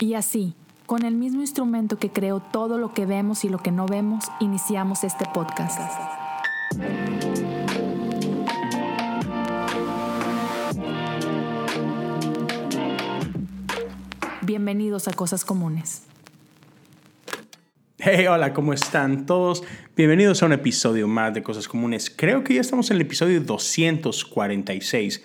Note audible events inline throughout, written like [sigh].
Y así, con el mismo instrumento que creó todo lo que vemos y lo que no vemos, iniciamos este podcast. Bienvenidos a Cosas Comunes. Hey, hola, ¿cómo están todos? Bienvenidos a un episodio más de Cosas Comunes. Creo que ya estamos en el episodio 246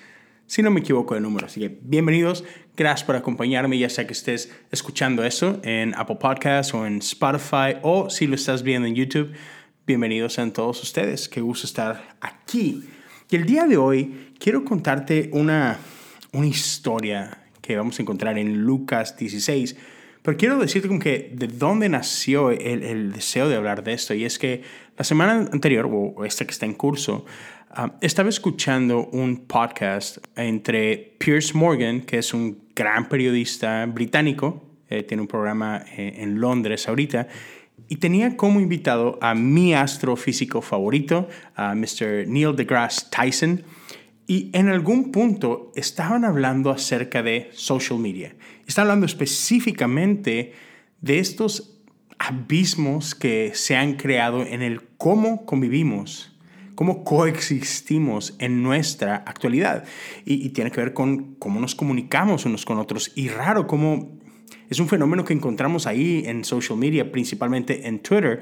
si no me equivoco de número. Así que bienvenidos, gracias por acompañarme, ya sea que estés escuchando eso en Apple Podcasts o en Spotify o si lo estás viendo en YouTube, bienvenidos a todos ustedes, qué gusto estar aquí. Y el día de hoy quiero contarte una, una historia que vamos a encontrar en Lucas 16, pero quiero decirte como que de dónde nació el, el deseo de hablar de esto, y es que la semana anterior, o esta que está en curso, Ah, estaba escuchando un podcast entre Piers Morgan, que es un gran periodista británico, eh, tiene un programa eh, en Londres ahorita, y tenía como invitado a mi astrofísico favorito, a Mr. Neil deGrasse Tyson, y en algún punto estaban hablando acerca de social media. Estaban hablando específicamente de estos abismos que se han creado en el cómo convivimos cómo coexistimos en nuestra actualidad. Y, tiene que ver con cómo nos comunicamos unos con otros. Y raro, cómo es un fenómeno que encontramos ahí en social media, principalmente en Twitter.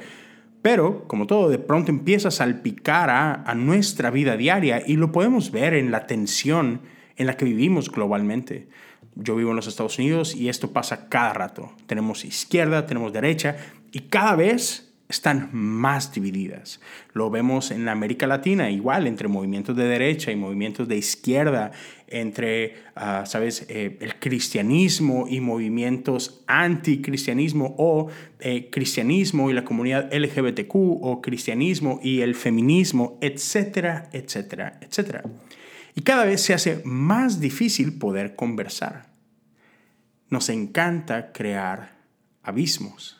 Pero, como todo, de pronto empieza a salpicar a, a nuestra vida diaria y lo podemos ver en la tensión en la que vivimos globalmente. Yo vivo en los Estados Unidos y esto pasa cada rato. Tenemos izquierda, tenemos derecha y cada vez están más divididas. Lo vemos en América Latina, igual, entre movimientos de derecha y movimientos de izquierda, entre, ah, ¿sabes?, eh, el cristianismo y movimientos anticristianismo o eh, cristianismo y la comunidad LGBTQ o cristianismo y el feminismo, etcétera, etcétera, etcétera. Y cada vez se hace más difícil poder conversar. Nos encanta crear abismos.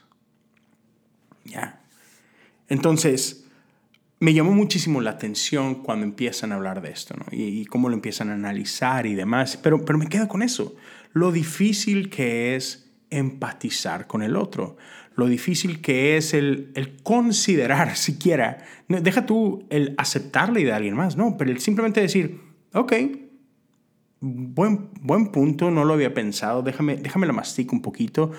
Ya. Entonces, me llamó muchísimo la atención cuando empiezan a hablar de esto, ¿no? Y, cómo lo empiezan a analizar y demás. Pero, pero me quedo con eso. Lo difícil que es empatizar con el otro. Lo difícil que es el, el considerar [laughs] siquiera. deja tú el aceptar la idea de alguien más, no, pero el simplemente decir, ok, buen, buen punto, no lo había pensado, déjame, déjame la mastico un poquito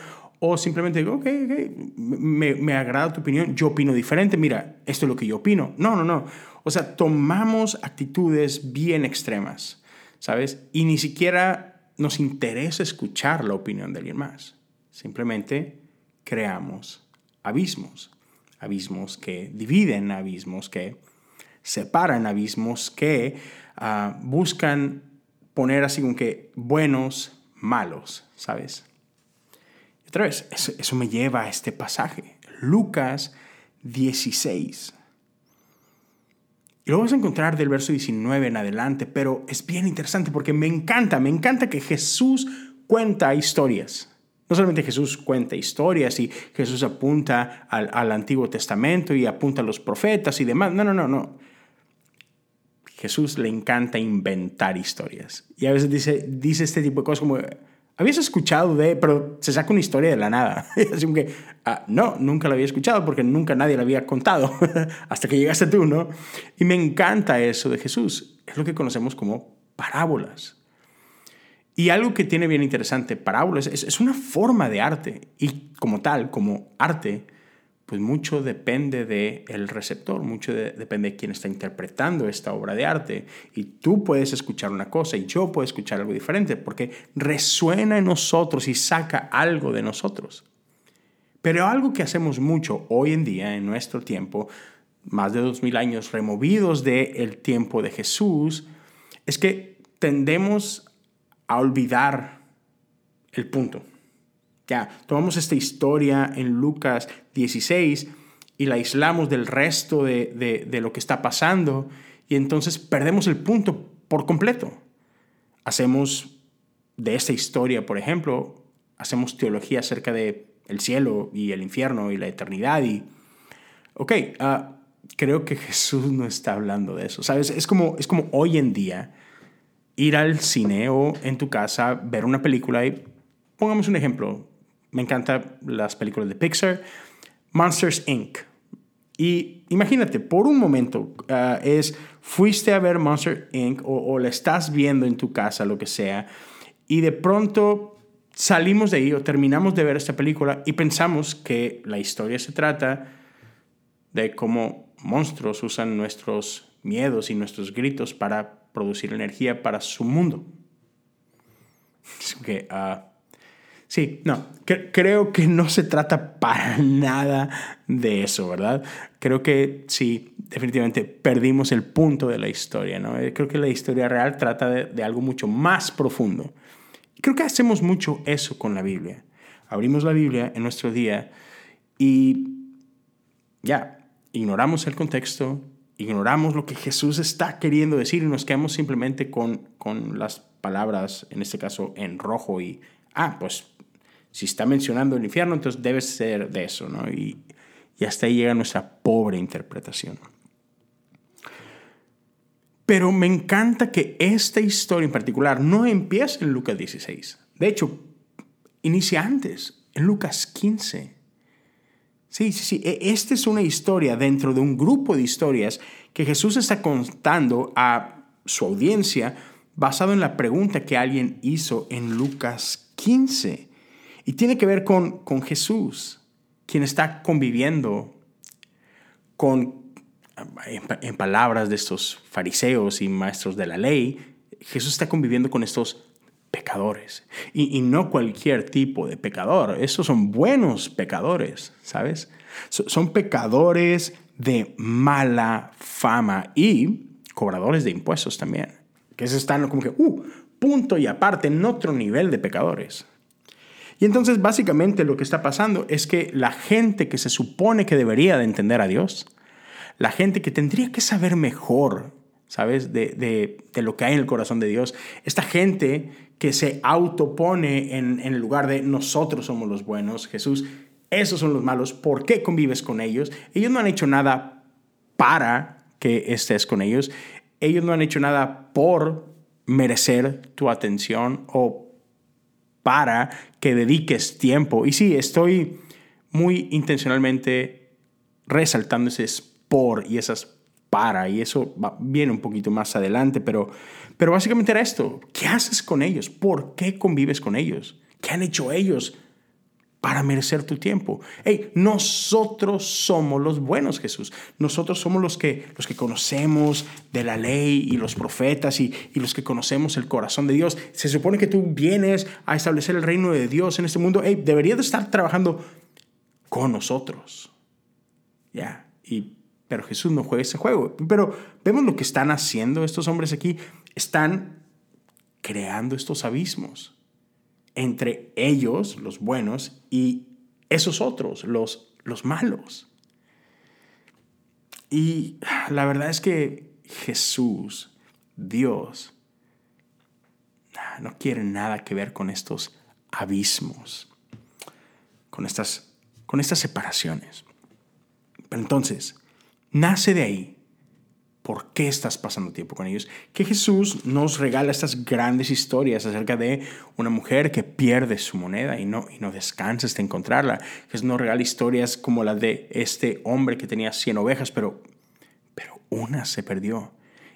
o simplemente digo, ok, ok, me, agrada tu opinión, yo opino diferente, mira, esto es lo que yo opino. No, no, no. O sea, tomamos actitudes bien extremas, ¿sabes? Y ni siquiera nos interesa escuchar la opinión de alguien más. Simplemente creamos abismos. Abismos que dividen, abismos que separan, abismos que uh, buscan poner así como que buenos, malos, ¿sabes? Otra vez, eso, me lleva a este pasaje, Lucas 16. Y lo vamos a encontrar del verso 19 en adelante, pero es bien interesante porque me encanta, me encanta que Jesús cuenta historias. No solamente Jesús cuenta historias y Jesús apunta al, al, Antiguo Testamento y apunta a los profetas y demás. No, no, no, no. Jesús le encanta inventar historias. Y a veces dice, dice este tipo de cosas como, ¿Habías escuchado de, pero se saca una historia de la nada? [laughs] Así que, ah, no, nunca la había escuchado porque nunca nadie la había contado, [laughs] hasta que llegaste tú, ¿no? Y me encanta eso de Jesús. Es lo que conocemos como parábolas. Y algo que tiene bien interesante, parábolas, es, es una forma de arte. Y como tal, como arte, pues mucho depende del el receptor, mucho depende de quién está interpretando esta obra de arte. Y tú puedes escuchar una cosa y yo puedo escuchar algo diferente porque resuena en nosotros y saca algo de nosotros. Pero algo que hacemos mucho hoy en día, en nuestro tiempo, más de dos mil años removidos del tiempo de Jesús, es que tendemos a olvidar el punto. Ya, tomamos esta historia en Lucas 16 y la aislamos del resto de, lo que está pasando y entonces perdemos el punto por completo. Hacemos de esta historia, por ejemplo, hacemos teología acerca de el cielo y el infierno y la eternidad y, ok, ah, creo que [laughs] Jesús no está hablando de eso, ¿sabes? Es como, es como hoy en día ir al cine o en tu casa ver una película y pongamos un ejemplo, me encantan las películas de Pixar. Monsters Inc. Y imagínate, por un momento, ah, es, fuiste a ver Monster Inc. O, o la estás viendo en tu casa, lo que sea, y de pronto salimos de ahí o terminamos de ver esta película y pensamos que la historia se trata de cómo monstruos usan nuestros miedos y nuestros gritos para producir energía para su mundo. que, uh, sí, no, creo que no se trata para nada de eso, ¿verdad? Creo que sí, definitivamente perdimos el punto de la historia, ¿no? Eh, creo que la historia real trata de, de algo mucho más profundo. Creo que hacemos mucho eso con la Biblia. Abrimos la Biblia en nuestro día y ya, ignoramos el contexto, ignoramos lo que Jesús está queriendo decir y nos quedamos simplemente con, con las palabras, en este caso en rojo, y, ah, pues si está mencionando el infierno, entonces debe ser de eso, ¿no? Y, hasta ahí llega nuestra pobre interpretación. Pero me encanta que esta historia en particular no empieza en Lucas 16. De hecho, inicia antes, en Lucas 15. Sí, sí, sí. E, esta es una historia dentro de un grupo de historias que Jesús está contando a su audiencia basado en la pregunta que alguien hizo en Lucas 15. Y tiene que ver con, con Jesús, quien está conviviendo con, en, palabras de estos fariseos y maestros de la ley, Jesús está conviviendo con estos pecadores. Y, no cualquier tipo de pecador. Esos son buenos pecadores, ¿sabes? son pecadores de mala fama y cobradores de impuestos también. Que están como que, uh, punto y aparte, en otro nivel de pecadores. Y entonces básicamente lo que está pasando es que la gente que se supone que debería de entender a Dios, la gente que tendría que saber mejor, ¿sabes? De, de lo que hay en el corazón de Dios, esta gente que se autopone en, en el lugar de nosotros somos los buenos, Jesús, esos son los malos, ¿por qué convives con ellos? Ellos no han hecho nada para que estés con ellos, ellos no han hecho nada por merecer tu atención o para que dediques tiempo. Y sí, estoy muy intencionalmente resaltando ese por y esas para, y eso viene un poquito más adelante, pero, pero básicamente era esto, ¿qué haces con ellos? ¿Por qué convives con ellos? ¿Qué han hecho ellos para merecer tu tiempo? Hey, nosotros somos los buenos, Jesús. Nosotros somos los que, los que conocemos de la ley y los profetas y, los que conocemos el corazón de Dios. Se supone que tú vienes a establecer el reino de Dios en este mundo. Hey, deberías de estar trabajando con nosotros. Ya, y pero Jesús no juega ese juego. Pero vemos lo que están haciendo estos hombres aquí. Están creando estos abismos entre ellos, los buenos, y esos otros, los, los malos. Y la verdad es que Jesús, Dios, no quiere nada que ver con estos abismos, con estas, con estas separaciones. Pero entonces, nace de ahí. ¿Por qué estás pasando tiempo con ellos? Que Jesús nos regala estas grandes historias acerca de una mujer que pierde su moneda y no, y no descansa hasta encontrarla. Jesús nos regala historias como la de este hombre que tenía 100 ovejas, pero, pero una se perdió.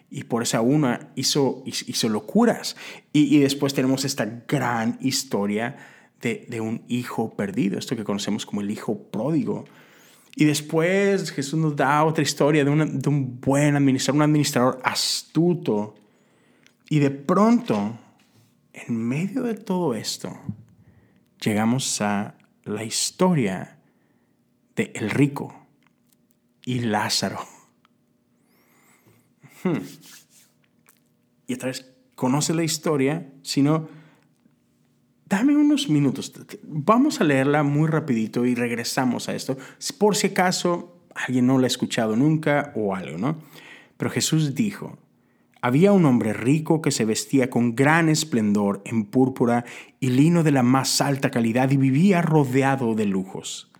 Y por esa una hizo, hizo locuras. Y, y después tenemos esta gran historia de, de un hijo perdido, esto que conocemos como el hijo pródigo y después Jesús nos da otra historia de, un buen administrador, un administrador astuto. Y de pronto, en medio de todo esto, llegamos a la historia de el rico y Lázaro. Hmm. Y otra vez, conoce la historia, sino Dame unos minutos. Vamos a leerla muy rapidito y regresamos a esto. Por si acaso alguien no la ha escuchado nunca o algo, ¿no? Pero Jesús dijo, había un hombre rico que se vestía con gran esplendor en púrpura y lino de la más alta calidad y vivía rodeado de lujos.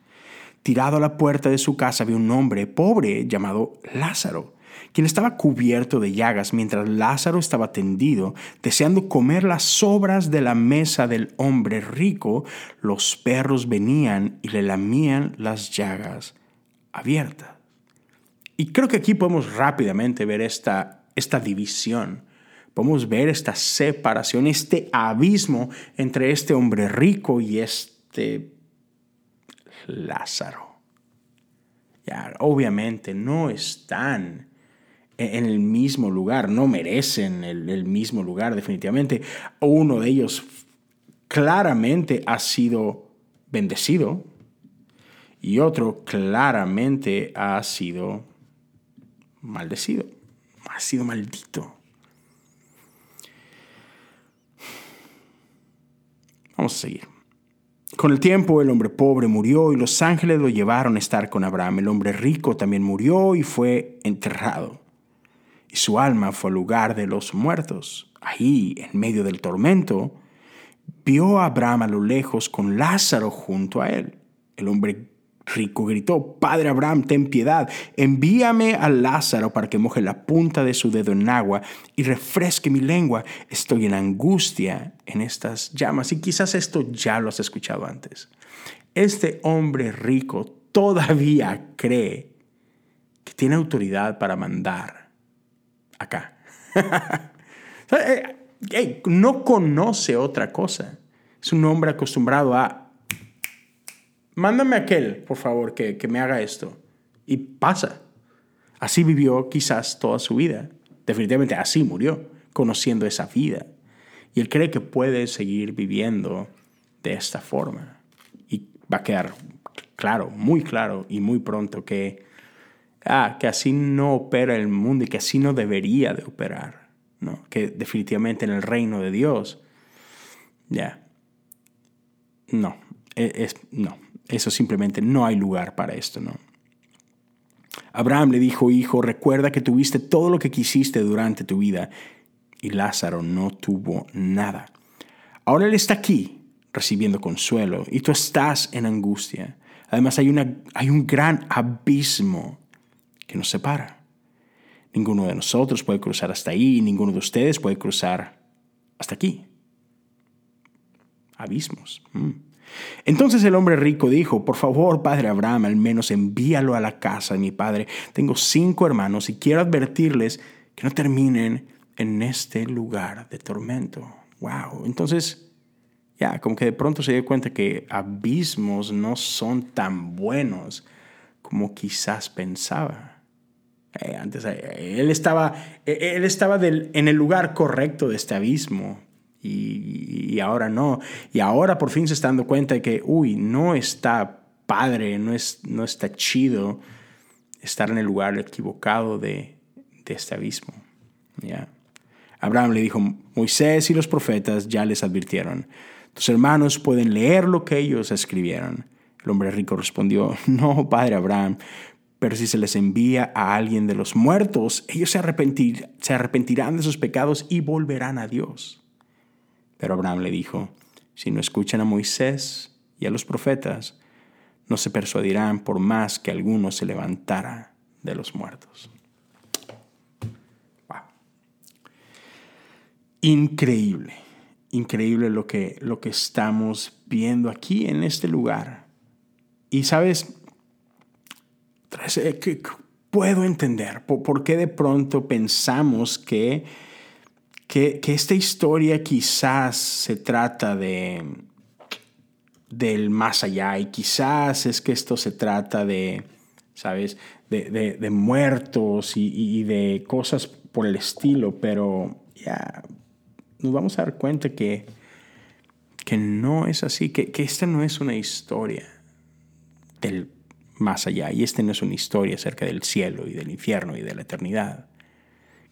Tirado a la puerta de su casa había un hombre pobre llamado Lázaro quien estaba cubierto de llagas mientras Lázaro estaba tendido, deseando comer las sobras de la mesa del hombre rico, los perros venían y le lamían las llagas abiertas. Y creo que aquí podemos rápidamente ver esta, esta división. Podemos ver esta separación, este abismo entre este hombre rico y este Lázaro. Ya, obviamente no están en el mismo lugar, no merecen el, el mismo lugar definitivamente. Uno de ellos claramente ha sido bendecido y otro claramente ha sido maldecido, ha sido maldito. Vamos a seguir. Con el tiempo el hombre pobre murió y los ángeles lo llevaron a estar con Abraham. El hombre rico también murió y fue enterrado. Y su alma fue al lugar de los muertos. Ahí, en medio del tormento, vio a Abraham a lo lejos con Lázaro junto a él. El hombre rico gritó, Padre Abraham, ten piedad, envíame a Lázaro para que moje la punta de su dedo en agua y refresque mi lengua. Estoy en angustia en estas llamas. Y quizás esto ya lo has escuchado antes. Este hombre rico todavía cree que tiene autoridad para mandar acá. [laughs] Eh, no conoce otra cosa. Es un hombre acostumbrado a mándame aquel, por favor, que, que me haga esto. Y pasa. Así vivió quizás toda su vida. Definitivamente así murió, conociendo esa vida. Y él cree que puede seguir viviendo de esta forma. Y va a quedar claro, muy claro y muy pronto que, ah, que así no opera el mundo y que así no debería de operar. ¿no? Que definitivamente en el reino de Dios, ya, no, e, es, no, eso simplemente no hay lugar para esto, ¿no? Abraham le dijo, hijo, recuerda que tuviste todo lo que quisiste durante tu vida y Lázaro no tuvo nada. Ahora él está aquí recibiendo consuelo y tú estás en angustia. Además hay, una, hay un gran abismo que nos separa. Ninguno de nosotros puede cruzar hasta ahí, ninguno de ustedes puede cruzar hasta aquí. Abismos. Mm. Entonces el hombre rico dijo, por favor, padre Abraham, al menos envíalo a la casa de mi padre. Tengo cinco hermanos y quiero advertirles que no terminen en este lugar de tormento. Wow. Entonces, ya, como que de pronto se dio cuenta que abismos no son tan buenos como quizás pensaba. Eh, antes eh, él estaba, eh, él estaba en el lugar correcto de este abismo, y, ahora no. Y ahora por fin se está dando cuenta de que, uy, no está padre, no, es, no está chido estar en el lugar equivocado de, de este abismo. ¿ya? Abraham le dijo, Moisés y los profetas ya les advirtieron, tus hermanos pueden leer lo que ellos escribieron. El hombre rico respondió, [laughs] no, padre Abraham, pero si se les envía a alguien de los muertos, ellos se, se arrepentirán de sus pecados y volverán a Dios. Pero Abraham le dijo, si no escuchan a Moisés y a los profetas, no se persuadirán por más que alguno se levantara de los muertos. Increíble, increíble lo que, lo que estamos viendo aquí en este lugar. Y sabes, puedo entender por qué de pronto pensamos que que, esta historia quizás se trata de del más allá y quizás es que esto se trata de, ¿sabes? De, muertos y, de cosas por el estilo, pero ya nos vamos a dar cuenta que, que no es así, que, que esta no es una historia del más allá y esta no es una historia acerca del cielo y del infierno y de la eternidad.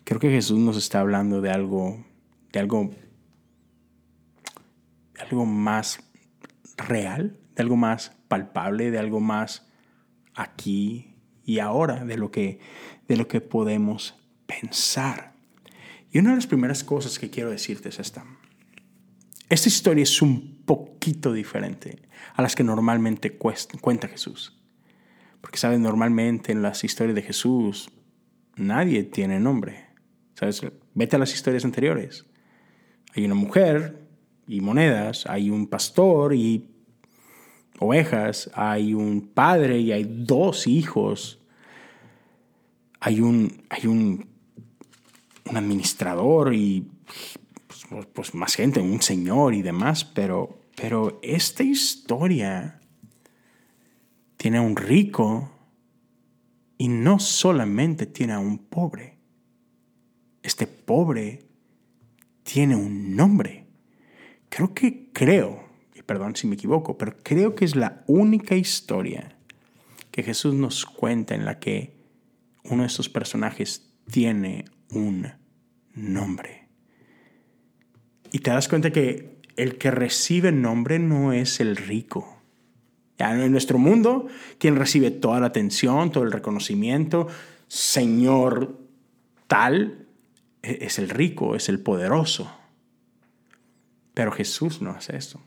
Creo que Jesús nos está hablando de algo, de algo, de algo más real, de algo más palpable, de algo más aquí y ahora, de lo que, de lo que podemos pensar. Y una de las primeras cosas que quiero decirte es esta. Esta historia es un poquito diferente a las que normalmente cuenta Jesús. Porque, ¿sabes? Normalmente en las historias de Jesús nadie tiene nombre. ¿Sabes? Vete a las historias anteriores. Hay una mujer y monedas, hay un pastor y ovejas, hay un padre y hay dos hijos, hay un, hay un, un administrador y pues, pues, más gente, un señor y demás, pero, pero esta historia tiene a un rico y no solamente tiene a un pobre. Este pobre tiene un nombre. Creo que creo, y perdón si me equivoco, pero creo que es la única historia que Jesús nos cuenta en la que uno de estos personajes tiene un nombre. Y te das cuenta que el que recibe nombre no es el rico. En nuestro mundo, quien recibe toda la atención, todo el reconocimiento, Señor tal, e-, es el rico, es el poderoso. Pero Jesús no hace eso.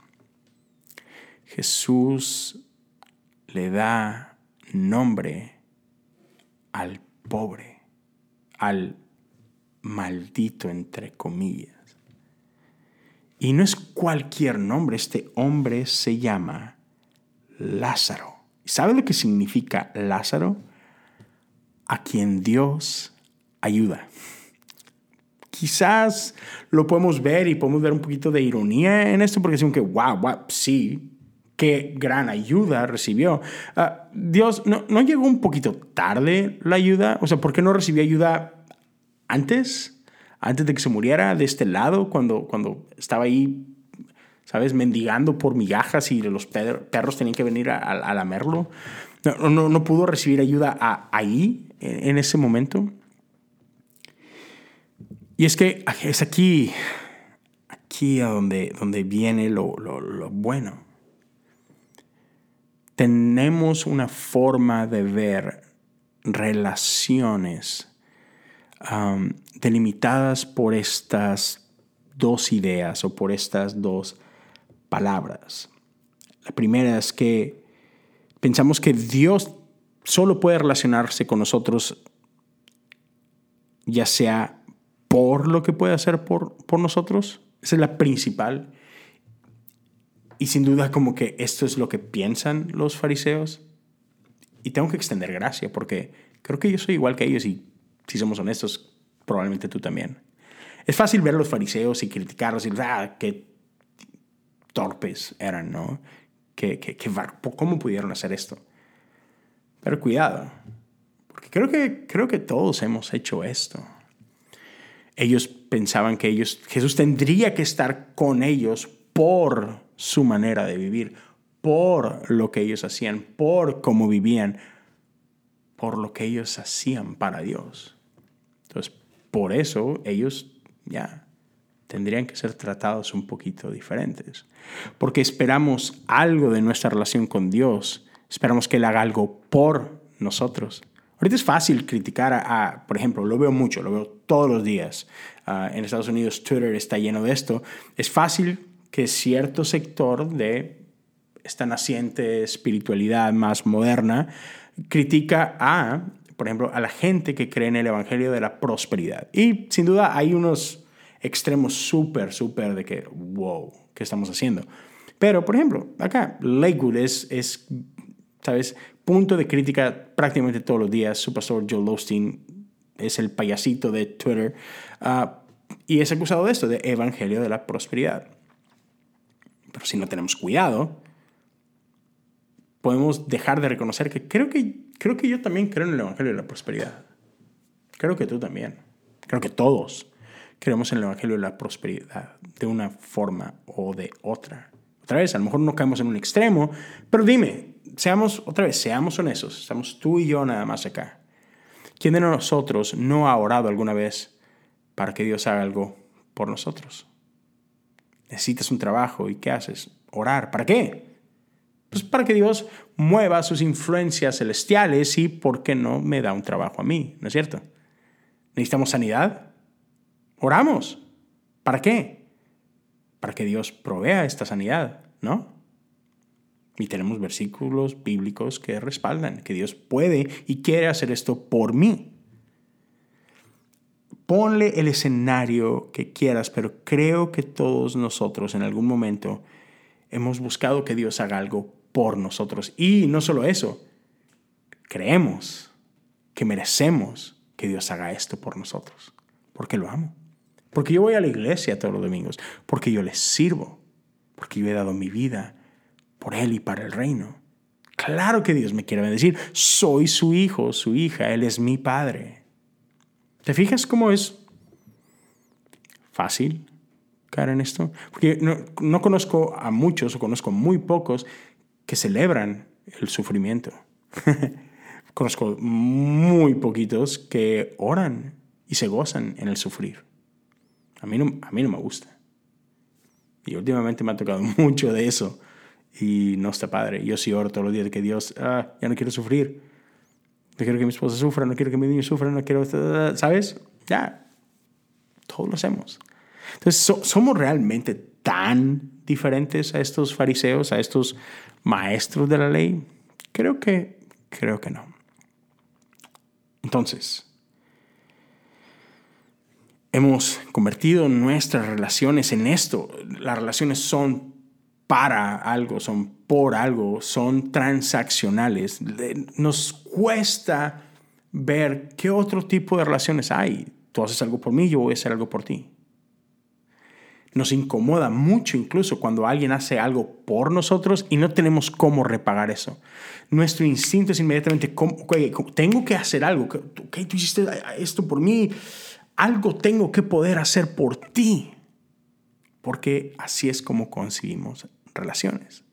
Jesús le da nombre al pobre, al maldito, entre comillas. Y no es cualquier nombre, este hombre se llama Lázaro. ¿Sabe lo que significa Lázaro? A quien Dios ayuda. Quizás lo podemos ver y podemos ver un poquito de ironía en esto porque decimos que, wow, wow, sí, qué gran ayuda recibió. Ah, Dios, ¿no, ¿no llegó un poquito tarde la ayuda? O sea, ¿por qué no recibió ayuda antes? antes de que se muriera de este lado, cuando, cuando estaba ahí, ¿sabes?, mendigando por migajas y los perros tenían que venir a, lamerlo. No, no, pudo recibir ayuda ahí, en ese momento. Y es que es aquí, aquí a donde, donde viene lo, bueno. Tenemos una forma de ver relaciones delimitadas por estas dos ideas o por estas dos palabras. La primera es que pensamos que Dios solo puede relacionarse con nosotros ya sea por lo que puede hacer por, por nosotros. Esa es la principal. Y sin duda como que esto es lo que piensan los fariseos. Y tengo que extender gracia porque creo que yo soy igual que ellos y si somos honestos, probablemente tú también. Es fácil ver a los fariseos y criticarlos y ah, qué torpes eran, ¿no? ¿Qué, qué, cómo pudieron hacer esto? Pero cuidado, porque creo que, creo que todos hemos hecho esto. Ellos pensaban que ellos, Jesús tendría que estar con ellos por su manera de vivir, por lo que ellos hacían, por cómo vivían, por lo que ellos hacían para Dios. Entonces, por eso ellos ya tendrían que ser tratados un poquito diferentes. Porque esperamos algo de nuestra relación con Dios. Esperamos que Él haga algo por nosotros. Ahorita es fácil criticar a, por ejemplo, lo veo mucho, lo veo todos los días. Ah, en Estados Unidos Twitter está lleno de esto. Es fácil que cierto sector de esta naciente espiritualidad más moderna critica a por ejemplo, a la gente que cree en el Evangelio de la prosperidad. Y sin duda hay unos extremos súper, súper de que, wow, ¿qué estamos haciendo? Pero, por ejemplo, acá, Lakewood es, es, ¿sabes? Punto de crítica prácticamente todos los días. Su pastor Joe Osteen es el payasito de Twitter ah, y es acusado de esto, de Evangelio de la prosperidad. Pero si no tenemos cuidado, podemos dejar de reconocer que creo que creo que yo también creo en el Evangelio de la prosperidad. Creo que tú también. Creo que todos creemos en el Evangelio de la prosperidad de una forma o de otra. Otra vez, a lo mejor no caemos en un extremo, pero dime, seamos, otra vez, seamos honestos, estamos tú y yo nada más acá. ¿Quién de nosotros no ha orado alguna vez para que Dios haga algo por nosotros? Necesitas un trabajo y ¿qué haces? Orar. ¿Para qué? Pues para que Dios mueva sus influencias celestiales y, ¿por qué no me da un trabajo a mí? ¿No es cierto? ¿Necesitamos sanidad? Oramos. ¿Para qué? Para que Dios provea esta sanidad, ¿no? Y tenemos versículos bíblicos que respaldan que Dios puede y quiere hacer esto por mí. ponle el escenario que quieras, pero creo que todos nosotros en algún momento hemos buscado que Dios haga algo por nosotros. Y no solo eso, creemos que merecemos que Dios haga esto por nosotros, porque lo amo. Porque yo voy a la iglesia todos los domingos, porque yo le sirvo, porque yo he dado mi vida por Él y para el reino. Claro que Dios me quiere bendecir. Soy su hijo, su hija, Él es mi padre. ¿Te fijas cómo es fácil caer en esto? Porque no, no conozco a muchos o conozco muy pocos que celebran el sufrimiento. [laughs] conozco muy poquitos que oran y se gozan en el sufrir. A mí no, a mí no me gusta. Y últimamente me ha tocado [laughs] mucho de eso y no está padre. Yo sí oro todos los días de que Dios, ah, ya no quiero sufrir. No quiero que mi esposa sufra, no quiero que mi niño sufra, no quiero, ¿sabes? Ya, todos lo hacemos. Entonces, ¿somos realmente tan diferentes a estos fariseos, a estos maestros de la ley? Creo que, creo que no. Entonces, hemos convertido nuestras relaciones en esto. Las relaciones son para algo, son por algo, son transaccionales. Nos cuesta ver qué otro tipo de relaciones hay. Tú haces algo por mí, yo voy a hacer algo por ti. Nos incomoda mucho incluso cuando alguien hace algo por nosotros y no tenemos cómo repagar eso. Nuestro instinto es inmediatamente, tengo que hacer algo. Okay, tú hiciste esto por mí, algo tengo que poder hacer por ti. Porque así es como conseguimos relaciones.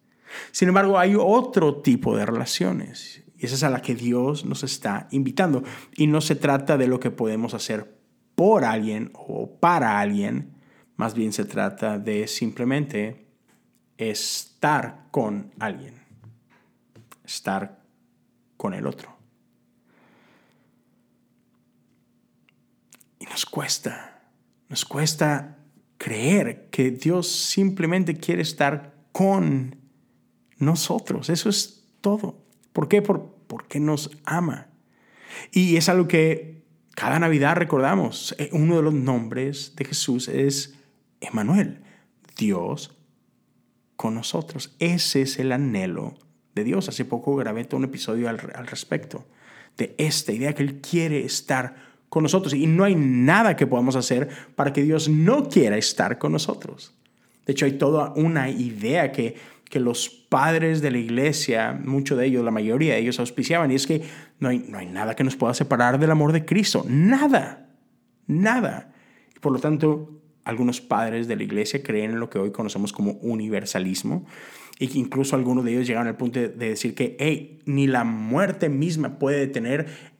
Sin embargo, hay otro tipo de relaciones y esa es a la que Dios nos está invitando. Y no se trata de lo que podemos hacer por alguien o para alguien, más bien se trata de simplemente estar con alguien, estar con el otro. Y nos cuesta, nos cuesta creer que Dios simplemente quiere estar con nosotros. Eso es todo. ¿Por qué? Por, porque nos ama. Y es algo que cada Navidad recordamos. Eh, uno de los nombres de Jesús es Emanuel, Dios con nosotros. Ese es el anhelo de Dios. Hace poco grabé todo un episodio al, al respecto de esta idea que Él quiere estar con nosotros. Y no hay nada que podamos hacer para que Dios no quiera estar con nosotros. De hecho, hay toda una idea que, que los padres de la iglesia, muchos de ellos, la mayoría de ellos auspiciaban, y es que no hay, no hay nada que nos pueda separar del amor de Cristo. Nada, nada. Y por lo tanto, algunos padres de la iglesia creen en lo que hoy conocemos como universalismo y que incluso algunos de ellos llegaron al punto de, decir que hey, ni la muerte misma puede detener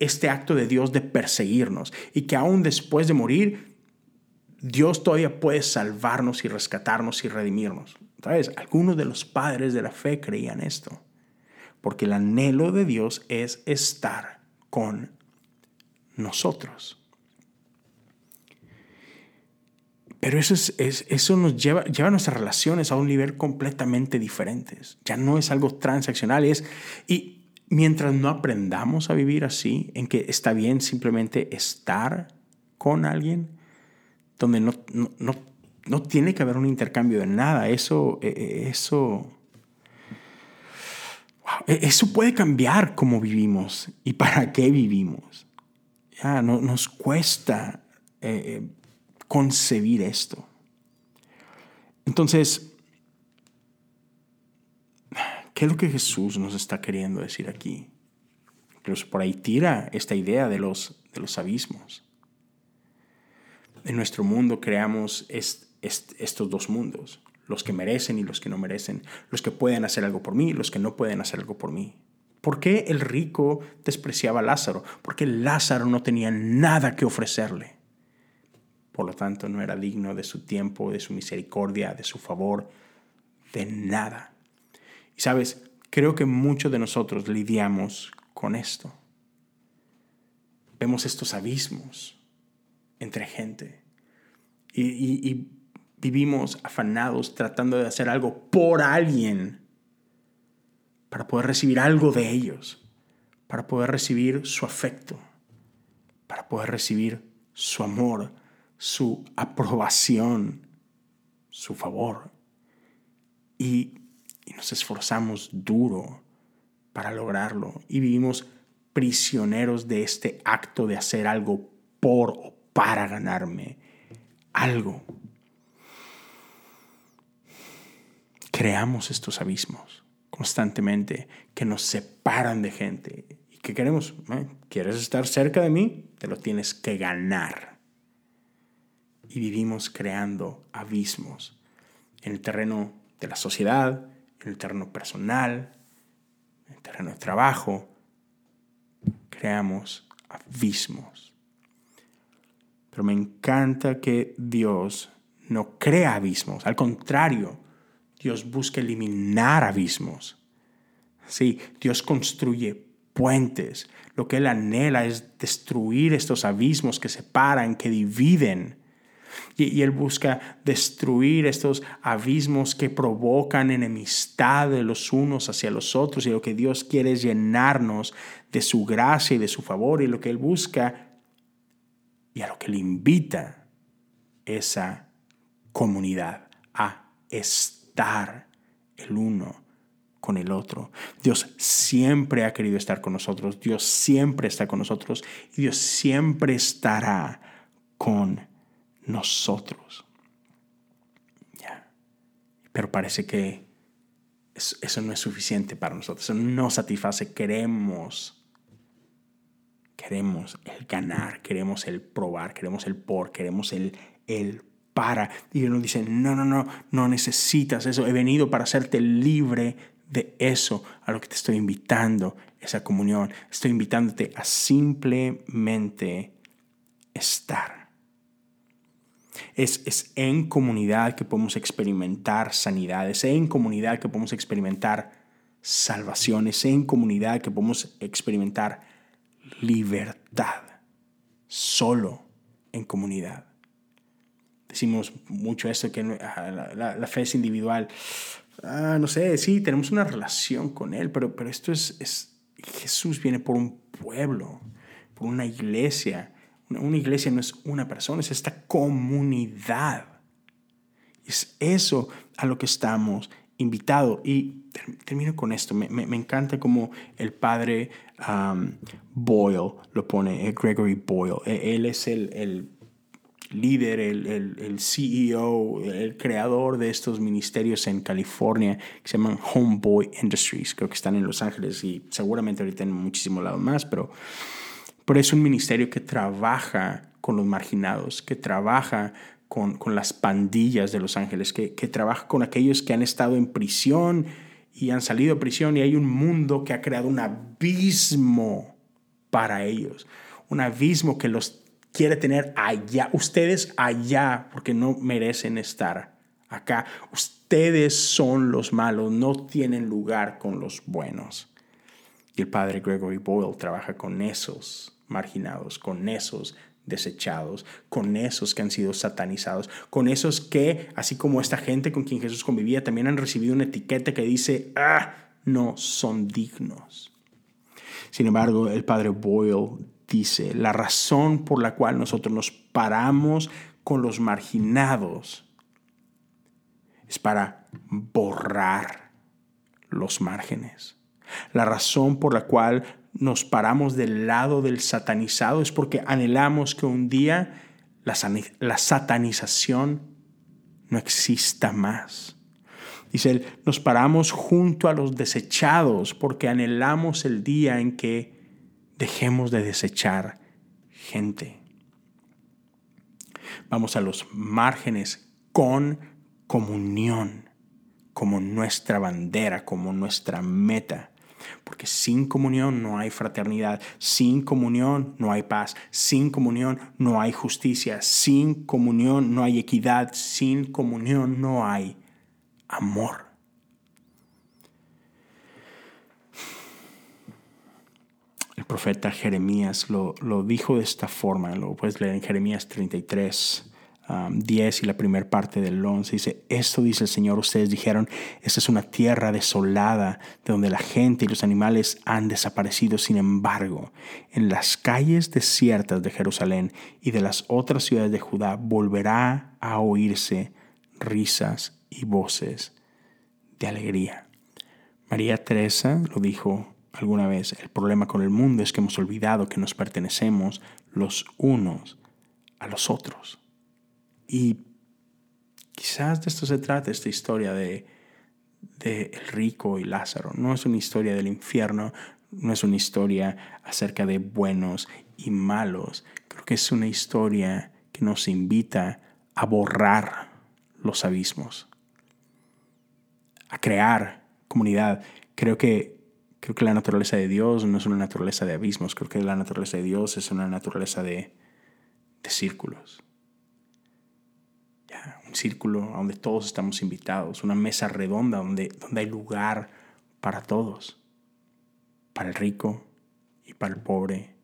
este acto de Dios de perseguirnos y que aún después de morir Dios todavía puede salvarnos y rescatarnos y redimirnos. ¿Sabes? Algunos de los padres de la fe creían esto. Porque el anhelo de Dios es estar con nosotros. Pero eso, es, eso nos lleva, lleva nuestras relaciones a un nivel completamente diferente. Ya no es algo transaccional. Es, y mientras no aprendamos a vivir así, en que está bien simplemente estar con alguien, donde no, no, no, tiene que haber un intercambio de nada. Eso, e, e, eso, e, eso puede cambiar cómo vivimos y para qué vivimos. Ya, no, nos cuesta eh, eh, concebir esto. Entonces, ¿qué es lo que Jesús nos está queriendo decir aquí? Incluso por ahí tira esta idea de los, de los abismos en nuestro mundo creamos estos dos mundos, los que merecen y los que no merecen, los que pueden hacer algo por mí y los que no pueden hacer algo por mí. ¿Por qué el rico despreciaba a Lázaro? Porque Lázaro no tenía nada que ofrecerle. Por lo tanto, no era digno de su tiempo, de su misericordia, de su favor, de nada. Y sabes, creo que muchos de nosotros lidiamos con esto. Vemos estos abismos entre gente. Y, vivimos afanados tratando de hacer algo por alguien para poder recibir algo de ellos, para poder recibir su afecto, para poder recibir su amor, su aprobación, su favor. Y, y nos esforzamos duro para lograrlo y vivimos prisioneros de este acto de hacer algo por o para ganarme algo. Creamos estos abismos constantemente que nos separan de gente y que queremos, ¿eh? ¿quieres estar cerca de mí? Te lo tienes que ganar. Y vivimos creando abismos en el terreno de la sociedad, en el terreno personal, en el terreno de trabajo. Creamos abismos. Pero me encanta que Dios no crea abismos. Al contrario, Dios busca eliminar abismos. Sí, Dios construye puentes. Lo que Él anhela es destruir estos abismos que separan, que dividen. Y, Él busca destruir estos abismos que provocan enemistad de los unos hacia los otros. Y lo que Dios quiere es llenarnos de su gracia y de su favor. Y lo que Él busca y a lo que le invita esa comunidad, a estar el uno con el otro. Dios siempre ha querido estar con nosotros, Dios siempre está con nosotros y Dios siempre estará con nosotros. Ya. Pero parece que eso no es suficiente para nosotros, eso no satisface, queremos Queremos el ganar, queremos el probar, queremos el por, queremos el, el para. Y uno dice, no, no, no, no necesitas eso. He venido para hacerte libre de eso a lo que te estoy invitando, esa comunión. Estoy invitándote a simplemente estar. Es, es en comunidad que podemos experimentar sanidad, es en comunidad que podemos experimentar salvación, es en comunidad que podemos experimentar libertad, solo en comunidad. Decimos mucho esto, que la, fe es individual. Ah, no sé, sí, tenemos una relación con Él, pero, pero esto es, es, Jesús viene por un pueblo, por una iglesia. Una, iglesia no es una persona, es esta comunidad. Es eso a lo que estamos invitado. Y termino con esto. Me, me, encanta como el padre um, Boyle lo pone, eh, Gregory Boyle. E, él es el, el líder, el, el, el, CEO, el creador de estos ministerios en California que se llaman Homeboy Industries. Creo que están en Los Ángeles y seguramente ahorita en muchísimos lados más, pero, pero es un ministerio que trabaja con los marginados, que trabaja con, las pandillas de Los Ángeles, que, que trabaja con aquellos que han estado en prisión y han salido de prisión y hay un mundo que ha creado un abismo para ellos, un abismo que los quiere tener allá, ustedes allá, porque no merecen estar acá. Ustedes son los malos, no tienen lugar con los buenos. Y el padre Gregory Boyle trabaja con esos marginados, con esos desechados, con esos que han sido satanizados, con esos que, así como esta gente con quien Jesús convivía, también han recibido una etiqueta que dice, ah, no son dignos. Sin embargo, el padre Boyle dice, la razón por la cual nosotros nos paramos con los marginados es para borrar los márgenes. La razón por la cual nos paramos del lado del satanizado es porque anhelamos que un día la, satanización no exista más. Dice él, nos paramos junto a los desechados porque anhelamos el día en que dejemos de desechar gente. Vamos a los márgenes con comunión como nuestra bandera, como nuestra meta. Porque sin comunión no hay fraternidad, sin comunión no hay paz, sin comunión no hay justicia, sin comunión no hay equidad, sin comunión no hay amor. El profeta Jeremías lo, dijo de esta forma, lo puedes leer en Jeremías 33, 10 y la primera parte del 11 dice, esto dice el Señor, ustedes dijeron, esta es una tierra desolada de donde la gente y los animales han desaparecido. Sin embargo, en las calles desiertas de Jerusalén y de las otras ciudades de Judá volverá a oírse risas y voces de alegría. María Teresa lo dijo alguna vez, el problema con el mundo es que hemos olvidado que nos pertenecemos los unos a los otros. Y quizás de esto se trata esta historia de, de el rico y Lázaro. No es una historia del infierno, no es una historia acerca de buenos y malos. Creo que es una historia que nos invita a borrar los abismos, a crear comunidad. Creo que, creo que la naturaleza de Dios no es una naturaleza de abismos, creo que la naturaleza de Dios es una naturaleza de, de círculos círculo donde todos estamos invitados, una mesa redonda donde, donde hay lugar para todos, para el rico y para el pobre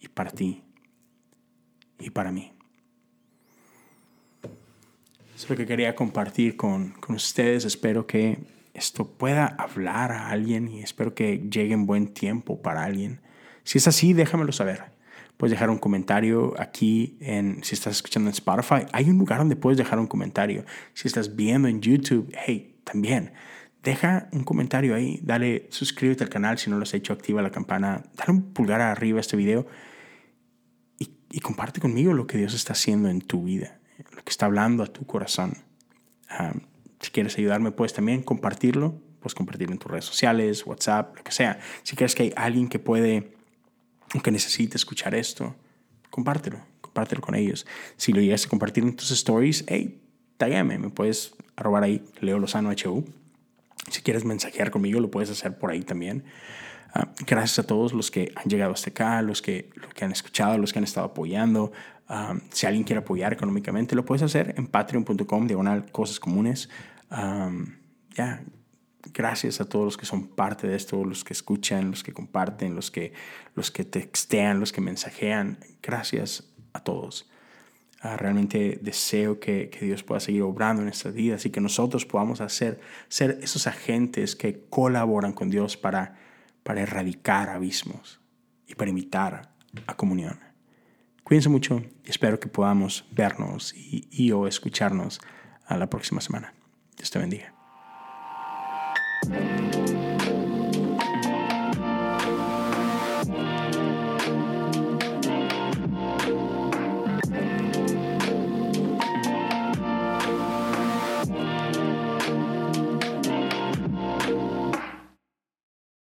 y para ti y para mí. Es lo que quería compartir con, con ustedes. Espero que esto pueda hablar a alguien y espero que llegue en buen tiempo para alguien. Si es así, déjamelo saber puedes dejar un comentario aquí en, si estás escuchando en Spotify, hay un lugar donde puedes dejar un comentario. Si estás viendo en YouTube, hey, también. Deja un comentario ahí, dale, suscríbete al canal si no lo has hecho, activa la campana, dale un pulgar arriba a este video y, comparte conmigo lo que Dios está haciendo en tu vida, lo que está hablando a tu corazón. si quieres ayudarme, puedes también compartirlo, puedes compartirlo en tus redes sociales, WhatsApp, lo que sea. Si crees que hay alguien que puede que necesite escuchar esto, compártelo, compártelo con ellos. Si lo llegas a compartir en tus stories, hey, tagame, me puedes arrobar ahí, Leo Lozano HU. Si quieres mensajear conmigo, lo puedes hacer por ahí también. Ah, gracias a todos los que han llegado hasta acá, los que, los que han escuchado, los que han estado apoyando. Ah, si alguien quiere apoyar económicamente, lo puedes hacer en patreon.com, diagonal cosas comunes. Ah, ya, gracias a todos los que son parte de esto, los que escuchan, los que comparten, los que, los que textean, los que mensajean. Gracias a todos. Ah, realmente deseo que, que, Dios pueda seguir obrando en estas vidas y que nosotros podamos hacer, ser esos agentes que colaboran con Dios para, para erradicar abismos y para invitar a comunión. Cuídense mucho y espero que podamos vernos y, y o escucharnos a la próxima semana. Dios te bendiga. Música